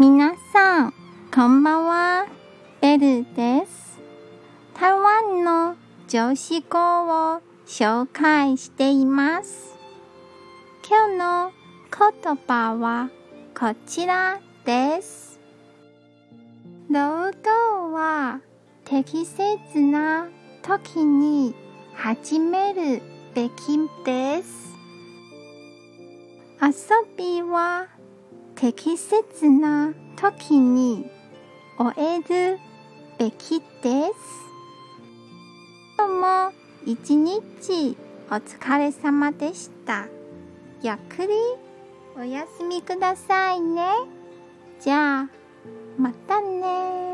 皆さん、こんばんは。ベルです。台湾の女子語を紹介しています。今日の言葉はこちらです。労働は適切な時に始めるべきです。遊びは適切な時に終えるべきです。今日も一日お疲れ様でした。ゆっくりお休みくださいね。じゃあ、またね